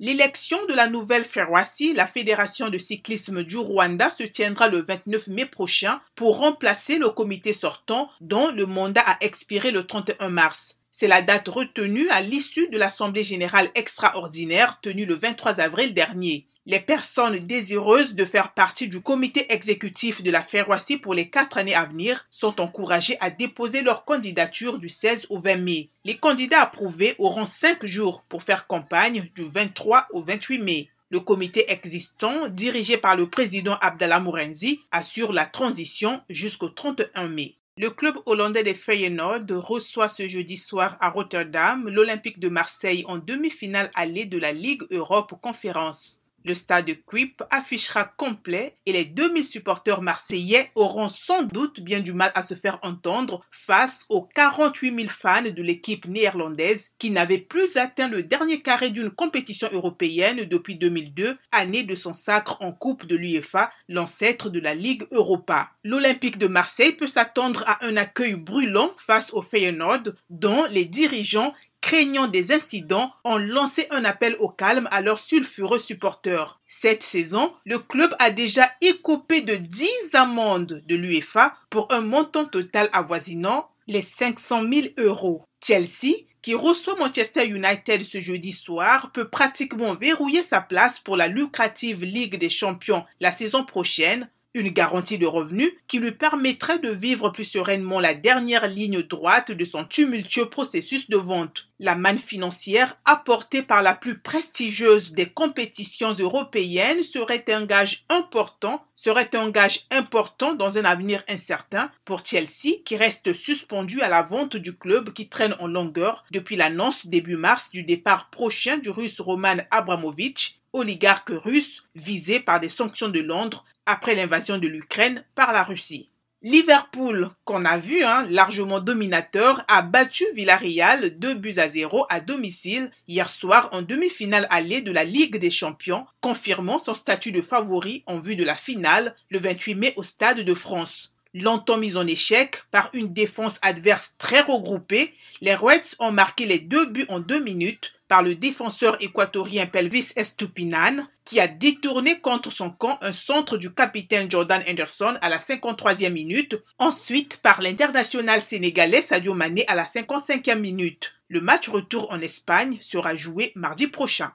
L'élection de la nouvelle FERWASI, la Fédération de cyclisme du Rwanda, se tiendra le 29 mai prochain pour remplacer le comité sortant dont le mandat a expiré le 31 mars. C'est la date retenue à l'issue de l'Assemblée générale extraordinaire tenue le 23 avril dernier. Les personnes désireuses de faire partie du comité exécutif de la Ferroisie pour les quatre années à venir sont encouragées à déposer leur candidature du 16 au 20 mai. Les candidats approuvés auront cinq jours pour faire campagne du 23 au 28 mai. Le comité existant, dirigé par le président Abdallah Mourenzi, assure la transition jusqu'au 31 mai. Le club hollandais des Feyenoord reçoit ce jeudi soir à Rotterdam l'Olympique de Marseille en demi-finale allée de la Ligue Europe Conférence. Le stade de Quip affichera complet et les 2000 supporters marseillais auront sans doute bien du mal à se faire entendre face aux 48 000 fans de l'équipe néerlandaise qui n'avait plus atteint le dernier carré d'une compétition européenne depuis 2002, année de son sacre en Coupe de l'UEFA, l'ancêtre de la Ligue Europa. L'Olympique de Marseille peut s'attendre à un accueil brûlant face au Feyenoord dont les dirigeants craignant des incidents, ont lancé un appel au calme à leurs sulfureux supporters. Cette saison, le club a déjà écopé de 10 amendes de l'UEFA pour un montant total avoisinant les 500 000 euros. Chelsea, qui reçoit Manchester United ce jeudi soir, peut pratiquement verrouiller sa place pour la lucrative Ligue des Champions la saison prochaine une garantie de revenus qui lui permettrait de vivre plus sereinement la dernière ligne droite de son tumultueux processus de vente. La manne financière apportée par la plus prestigieuse des compétitions européennes serait un gage important, serait important dans un avenir incertain pour Chelsea qui reste suspendu à la vente du club qui traîne en longueur depuis l'annonce début mars du départ prochain du russe Roman Abramovich oligarque russe visé par des sanctions de Londres après l'invasion de l'Ukraine par la Russie. Liverpool, qu'on a vu hein, largement dominateur, a battu Villarreal 2 buts à 0 à domicile hier soir en demi-finale allée de la Ligue des Champions, confirmant son statut de favori en vue de la finale le 28 mai au Stade de France. Longtemps mis en échec par une défense adverse très regroupée, les Reds ont marqué les deux buts en deux minutes par le défenseur équatorien Pelvis Estupinan, qui a détourné contre son camp un centre du capitaine Jordan Anderson à la 53e minute, ensuite par l'international sénégalais Sadio Mané à la 55e minute. Le match retour en Espagne sera joué mardi prochain.